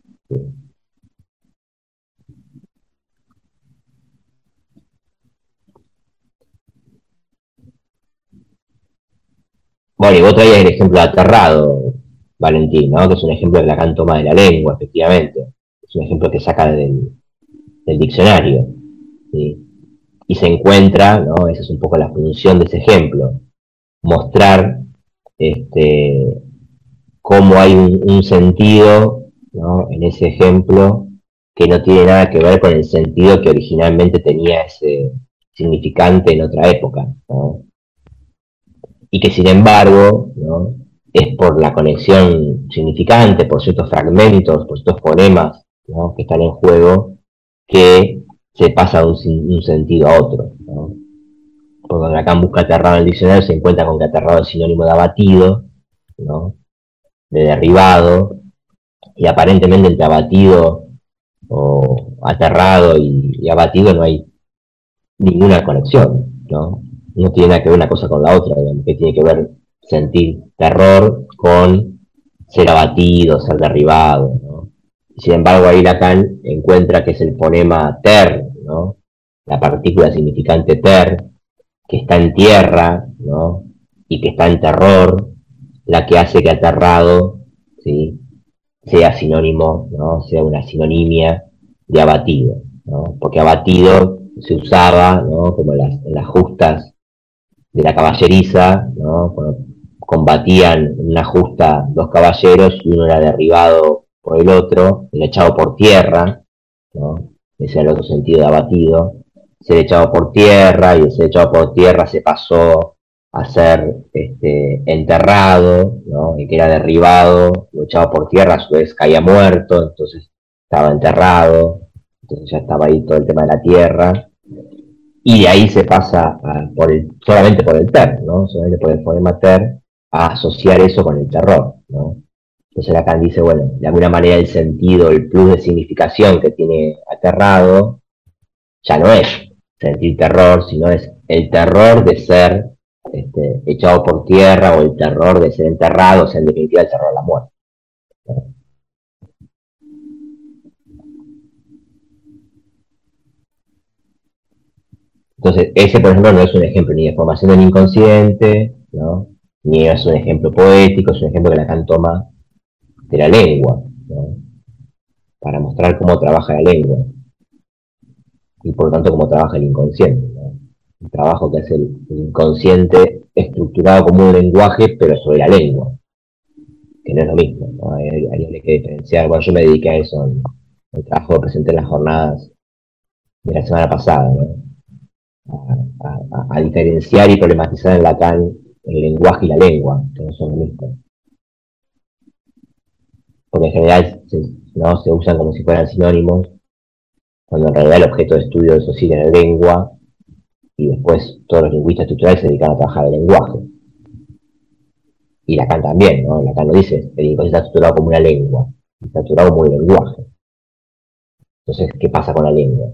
S1: Bueno, y vos traías el ejemplo aterrado, Valentín, ¿no? Que es un ejemplo de la gran toma de la lengua, efectivamente. Es un ejemplo que saca del, diccionario. Y se encuentra, ¿no? Esa es un poco la función de ese ejemplo mostrar este, cómo hay un, sentido en ese ejemplo que no tiene nada que ver con el sentido que originalmente tenía ese significante en otra época. Y que sin embargo es por la conexión significante, por ciertos fragmentos, por ciertos fonemas que están en juego, que se pasa de un sentido a otro cuando acá busca aterrado en el diccionario se encuentra con que aterrado es sinónimo de abatido, ¿no? de derribado, y aparentemente entre abatido o aterrado y, abatido no hay ninguna conexión, ¿no? No tiene nada que ver una cosa con la otra, que tiene que ver sentir terror con ser abatido, ser derribado, ¿no? Sin embargo, ahí Lacan encuentra que es el fonema ter, ¿no? La partícula significante ter, que está en tierra, ¿no? Y que está en terror, la que hace que aterrado, ¿sí? Sea sinónimo, ¿no? Sea una sinonimia de abatido, ¿no? Porque abatido se usaba, ¿no? Como en las, justas de la caballeriza, ¿no? Cuando combatían en una justa dos caballeros y uno era derribado por el otro, era echado por tierra, ¿no? Ese era el otro sentido de abatido ser echado por tierra y el ser echado por tierra se pasó a ser este, enterrado, ¿no? y que era derribado, lo echado por tierra, a su vez caía muerto, entonces estaba enterrado, entonces ya estaba ahí todo el tema de la tierra, y de ahí se pasa por el, solamente por el ter, ¿no? solamente por el poema ter, a asociar eso con el terror. ¿no? Entonces Lacan dice, bueno, de alguna manera el sentido, el plus de significación que tiene aterrado, ya no es sentir terror, sino es el terror de ser este, echado por tierra o el terror de ser enterrado, o sea, en definitiva el terror de la muerte. Entonces, ese, por ejemplo, no es un ejemplo ni de formación del inconsciente, ¿no? ni es un ejemplo poético, es un ejemplo que Lacan toma de la lengua, ¿no? para mostrar cómo trabaja la lengua y por lo tanto cómo trabaja el inconsciente. ¿no? El trabajo que hace el, inconsciente estructurado como un lenguaje, pero sobre la lengua, que no es lo mismo. Hay, hay, que diferenciar. Bueno, yo me dediqué a eso el trabajo que presenté en las jornadas de la semana pasada, ¿no? a, diferenciar y problematizar en Lacan el lenguaje y la lengua, que no son lo mismo. Porque en general ¿no? se usan como si fueran sinónimos, cuando en realidad el objeto de estudio de eso sí es la lengua, y después todos los lingüistas estructurales se dedican a trabajar el lenguaje. Y Lacan también, ¿no? Lacan lo dice, el lenguaje está estructurado como una lengua, está estructurado como un lenguaje. Entonces, ¿qué pasa con la lengua?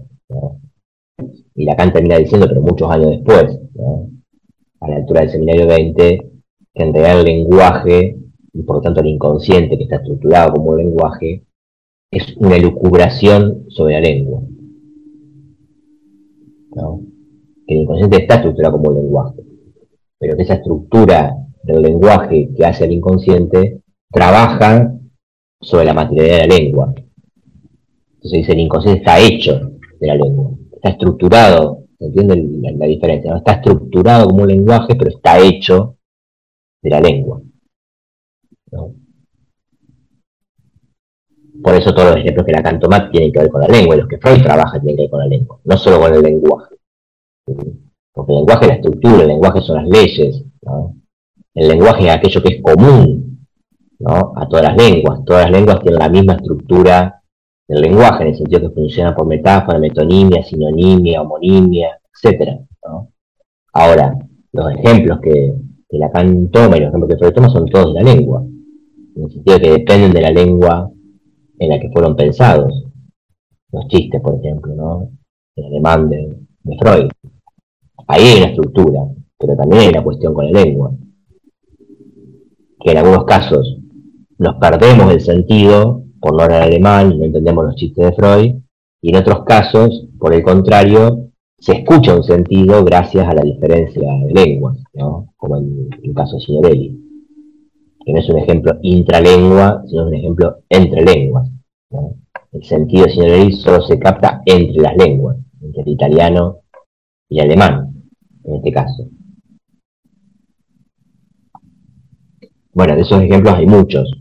S1: Y Lacan termina diciendo, pero muchos años después, a la altura del seminario 20, que en realidad el lenguaje, y por lo tanto el inconsciente que está estructurado como un lenguaje, es una elucubración sobre la lengua. Que el inconsciente está estructurado como lenguaje, pero que esa estructura del lenguaje que hace el inconsciente trabaja sobre la materialidad de la lengua. Entonces dice, el inconsciente está hecho de la lengua está estructurado, ¿entienden la, diferencia? Está estructurado como un lenguaje, pero está hecho de la lengua. Por eso todos los ejemplos que la Matt tienen que ver con la lengua, y los que Freud trabaja tienen que ver con la lengua, no solo con el lenguaje. Porque el lenguaje es la estructura, el lenguaje son las leyes, el lenguaje es aquello que es común ¿no? a todas las lenguas. Todas las lenguas tienen la misma estructura el lenguaje, en el sentido que funciona por metáfora, metonimia, sinonimia, homonimia, etc. Ahora, los ejemplos que, que Lacan toma y los ejemplos que Freud toma son todos de la lengua, en el sentido que dependen de la lengua en la que fueron pensados. Los chistes, por ejemplo, ¿no? El alemán de, Freud. Ahí hay una estructura, pero también hay una cuestión con la lengua. Que en algunos casos nos perdemos el sentido por no hablar alemán no entendemos los chistes de Freud, y en otros casos, por el contrario, se escucha un sentido gracias a la diferencia de lenguas, ¿no? como en el caso de Signorelli, que no es un ejemplo intralengua, sino un ejemplo entre lenguas. El sentido Signorelli solo se capta entre las lenguas, entre el italiano y el alemán, en este caso. Bueno, de esos ejemplos hay muchos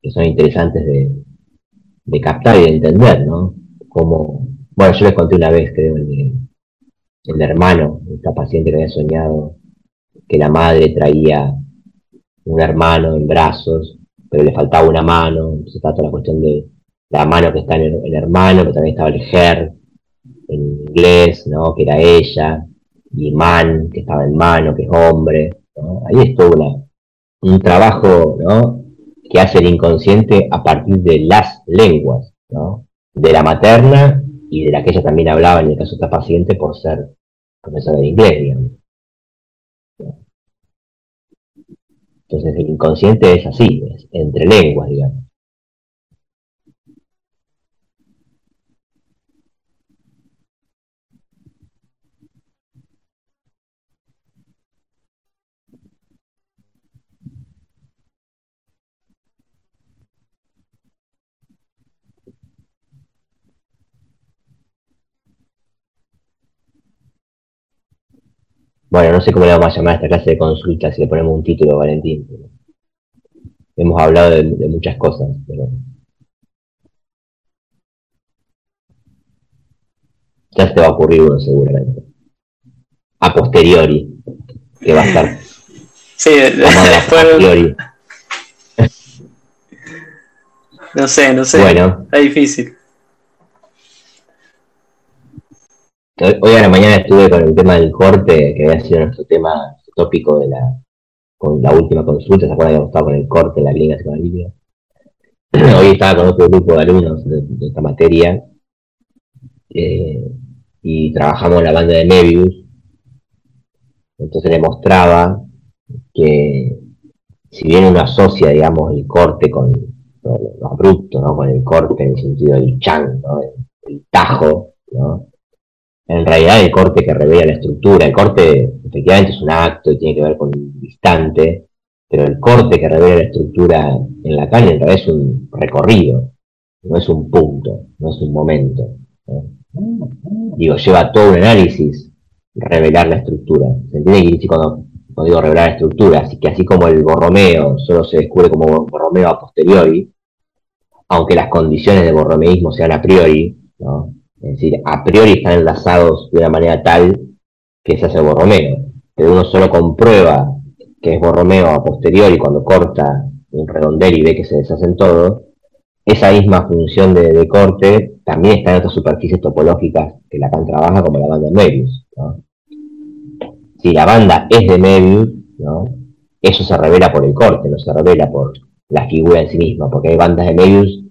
S1: que son interesantes de, captar y de entender, ¿no? Como, bueno, yo les conté una vez, creo, el, el hermano, esta paciente que había soñado que la madre traía un hermano en brazos, pero le faltaba una mano, entonces está toda la cuestión de la mano que está en el, hermano, pero también estaba el her en inglés, ¿no? Que era ella, y man, que estaba en mano, que es hombre, ¿no? Ahí estuvo un trabajo, ¿no? que hace el inconsciente a partir de las lenguas, ¿no? de la materna y de la que ella también hablaba en el caso de esta paciente por ser profesora de inglés, digamos. Entonces el inconsciente es así, es entre lenguas, digamos. Bueno, no sé cómo le vamos a llamar a esta clase de consulta si le ponemos un título, Valentín. Hemos hablado de, muchas cosas, pero... Ya se te va a ocurrir uno seguramente. A posteriori, que va a estar...
S2: Sí, después... No sé, no sé. Bueno. Está difícil.
S1: Hoy a la mañana estuve con el tema del corte, que había sido nuestro tema tópico de la, con la última consulta, ¿se acuerdan que estado con el corte, la con Bolivia? Hoy estaba con otro grupo de alumnos de, esta materia eh, y trabajamos en la banda de Nebius. Entonces le mostraba que si bien uno asocia, digamos, el corte con lo, abrupto, ¿no? con el corte en el sentido del chan, ¿no? el tajo, ¿no? En realidad el corte que revela la estructura, el corte efectivamente es un acto y tiene que ver con un instante, pero el corte que revela la estructura en la calle en realidad es un recorrido, no es un punto, no es un momento. Digo, lleva todo un análisis revelar la estructura. ¿Se entiende que cuando, cuando digo revelar la estructura? Así que así como el borromeo solo se descubre como borromeo a posteriori, aunque las condiciones de borromeísmo sean a priori, ¿no? Es decir, a priori están enlazados de una manera tal que se hace Borromeo. Pero uno solo comprueba que es Borromeo a posteriori cuando corta un redondel y ve que se deshacen todos. Esa misma función de, corte también está en otras superficies topológicas que Lacan trabaja, como la banda de Mebius. Si la banda es de Mebius, eso se revela por el corte, no se revela por la figura en sí misma, porque hay bandas de Mebius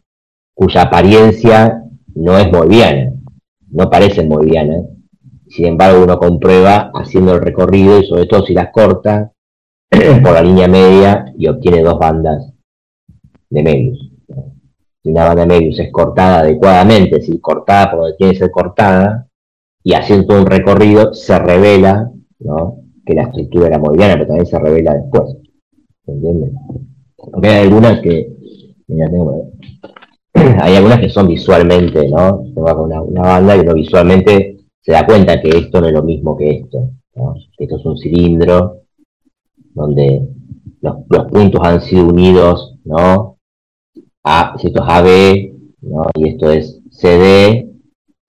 S1: cuya apariencia no es moviana, no parecen bolivianas, sin embargo uno comprueba haciendo el recorrido y sobre todo si las corta por la línea media y obtiene dos bandas de medios. Si una banda de medios es cortada adecuadamente, decir, cortada por donde tiene que ser cortada, y haciendo un recorrido, se revela que la estructura era boliviana, pero también se revela después. ¿Se entiende? Porque hay algunas que. Hay algunas que son visualmente, ¿no? Tengo una, banda y uno visualmente se da cuenta que esto no es lo mismo que esto. Esto es un cilindro donde los, puntos han sido unidos, ¿no? A, si esto es AB, ¿no? Y esto es CD,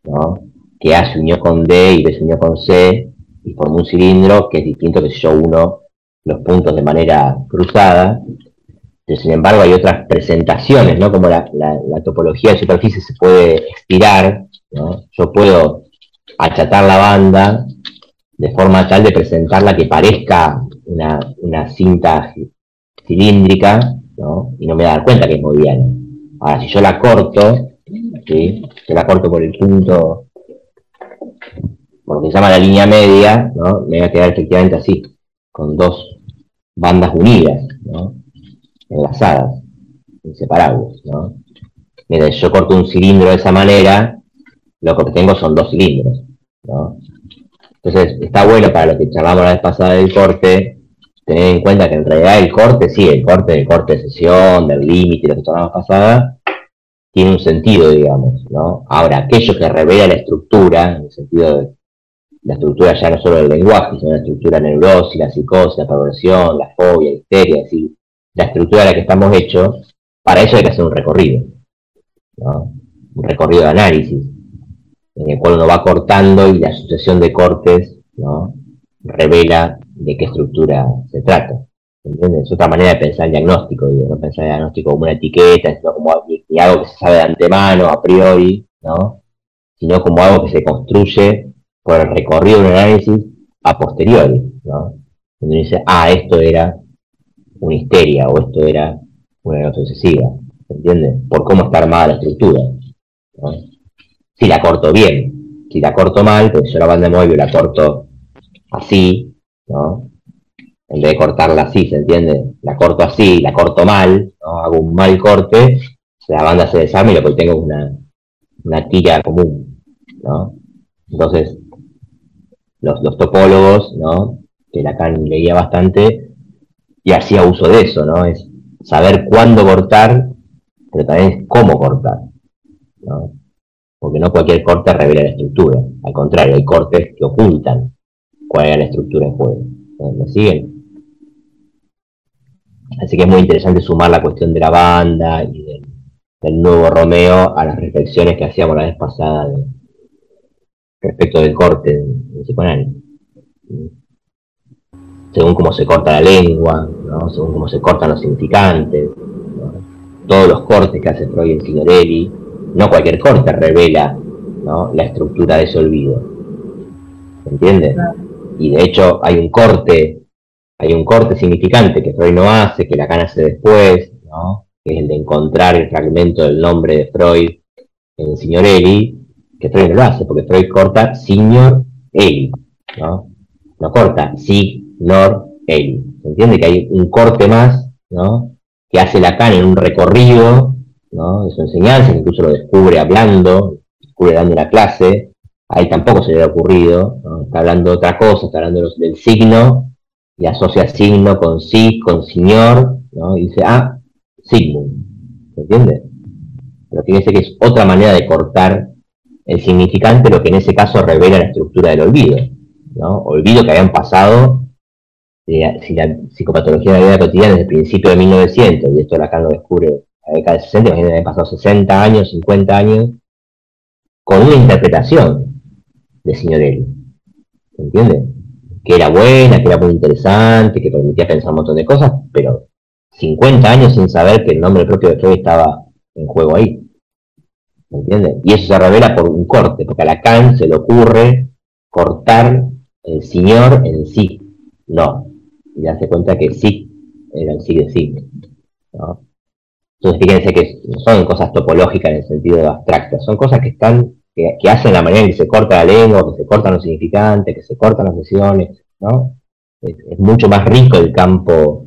S1: ¿no? Que A se unió con D y B se unió con C y forma un cilindro que es distinto que si yo uno los puntos de manera cruzada sin embargo, hay otras presentaciones, ¿no? Como la, topología de superficie se puede estirar, ¿no? Yo puedo achatar la banda de forma tal de presentarla que parezca una, cinta cilíndrica, ¿no? Y no me da cuenta que es moviana. Ahora, si yo la corto, ¿sí? Yo la corto por el punto, por lo que se llama la línea media, ¿no? Me va a quedar efectivamente así, con dos bandas unidas, ¿no? Enlazadas, inseparables, ¿no? Mira, yo corto un cilindro de esa manera, lo que tengo son dos cilindros, ¿no? Entonces, está bueno para lo que charlamos la vez pasada del corte, tener en cuenta que en realidad el corte, sí, el corte, el corte de sesión, del límite, lo que charlamos pasada, tiene un sentido, digamos, ¿no? Ahora, aquello que revela la estructura, en el sentido de la estructura ya no solo del lenguaje, sino la estructura neurosis, la psicosis, la perversión, la fobia, la histeria, así, la estructura de la que estamos hechos, para eso hay que hacer un recorrido, un recorrido de análisis, en el cual uno va cortando y la sucesión de cortes revela de qué estructura se trata. ¿entiendes? Es otra manera de pensar el diagnóstico, no pensar el diagnóstico como una etiqueta, sino como algo que se sabe de antemano, a priori, ¿no? sino como algo que se construye por el recorrido de un análisis a posteriori, ¿no? Donde dice, ah, esto era una histeria o esto era una nota excesiva, ¿se entiende? Por cómo está armada la estructura. Si la corto bien, si la corto mal, porque yo la banda de móvil la corto así, ¿no? En vez de cortarla así, ¿se entiende? La corto así, la corto mal, ¿no? Hago un mal corte, la banda se desarma y lo que tengo una, una tira común, ¿no? Entonces, los, los topólogos, ¿no? Que Lacan leía bastante, y hacía uso de eso, ¿no? Es saber cuándo cortar, pero también cómo cortar, ¿no? Porque no cualquier corte revela la estructura, al contrario, hay cortes que ocultan cuál era la estructura en juego. ¿Me siguen? Así que es muy interesante sumar la cuestión de la banda y del, nuevo Romeo a las reflexiones que hacíamos la vez pasada respecto del corte en psicoanálisis según cómo se corta la lengua, según cómo se cortan los significantes, todos los cortes que hace Freud en Signorelli, no cualquier corte revela la estructura de ese olvido. ¿Se entiende? Y de hecho hay un corte, hay un corte significante que Freud no hace, que Lacan hace después, que es el de encontrar el fragmento del nombre de Freud en Signorelli, que Freud no lo hace, porque Freud corta Signor Eli, ¿no? No corta sí Eli. ¿Se entiende que hay un corte más, ¿no? Que hace Lacan en un recorrido, ¿no? De su enseñanza, incluso lo descubre hablando, descubre dando una clase, ahí tampoco se le ha ocurrido, está hablando de otra cosa, está hablando del signo, y asocia signo con sí, con señor, ¿no? y dice, ah, signo, ¿se entiende? Pero fíjense que es otra manera de cortar el significante, lo que en ese caso revela la estructura del olvido, ¿no? Olvido que habían pasado si la psicopatología de la vida cotidiana desde el principio de 1900, y esto acá lo descubre la década de 60, imagínense que han pasado 60 años, 50 años, con una interpretación de Signorelli. ¿Se entiende? Que era buena, que era muy interesante, que permitía pensar un montón de cosas, pero 50 años sin saber que el nombre propio de Freud estaba en juego ahí. ¿Me entiende? Y eso se revela por un corte, porque a Lacan se le ocurre cortar el señor en sí. No, y darse cuenta que sí era el sí de sí. Entonces fíjense que son cosas topológicas en el sentido abstracto, son cosas que están, que, hacen la manera en que se corta la lengua, que se cortan los significantes, que se cortan las sesiones, ¿no? Es, mucho más rico el campo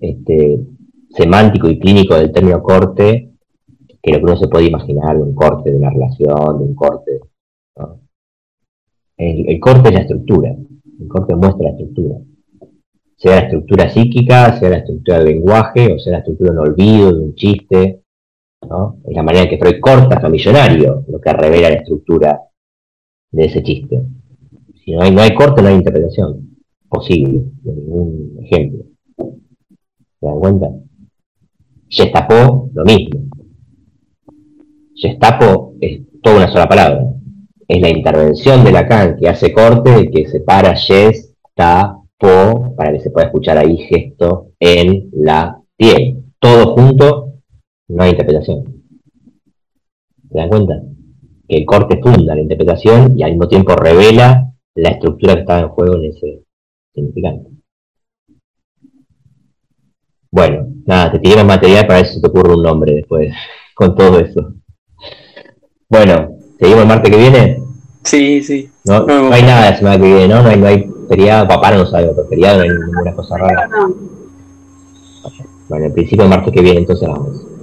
S1: este, semántico y clínico del término corte que lo que uno se puede imaginar un corte de una relación, de un corte. el corte es la estructura, el corte muestra la estructura sea la estructura psíquica, sea la estructura del lenguaje, o sea la estructura de un olvido, de un chiste. Es la manera en que Freud corta a millonario, lo que revela la estructura de ese chiste. Si no hay, no hay corte, no hay interpretación posible de ningún ejemplo. ¿Se dan cuenta? Gestapo, lo mismo. Gestapo es toda una sola palabra. Es la intervención de Lacan que hace corte, que separa yes, para que se pueda escuchar ahí gesto en la piel. Todo junto, no hay interpretación. ¿Se dan cuenta? Que el corte funda la interpretación y al mismo tiempo revela la estructura que estaba en juego en ese significante. Bueno, nada, te tiré material para ver si te ocurre un nombre después con todo eso. Bueno, ¿seguimos el martes que viene?
S2: Sí, sí.
S1: No, no, hay nada la semana que viene, ¿no? No hay, no hay feriado, papá no sabe otro feriado, no hay ninguna cosa rara. Bueno, en principio el martes que viene entonces vamos.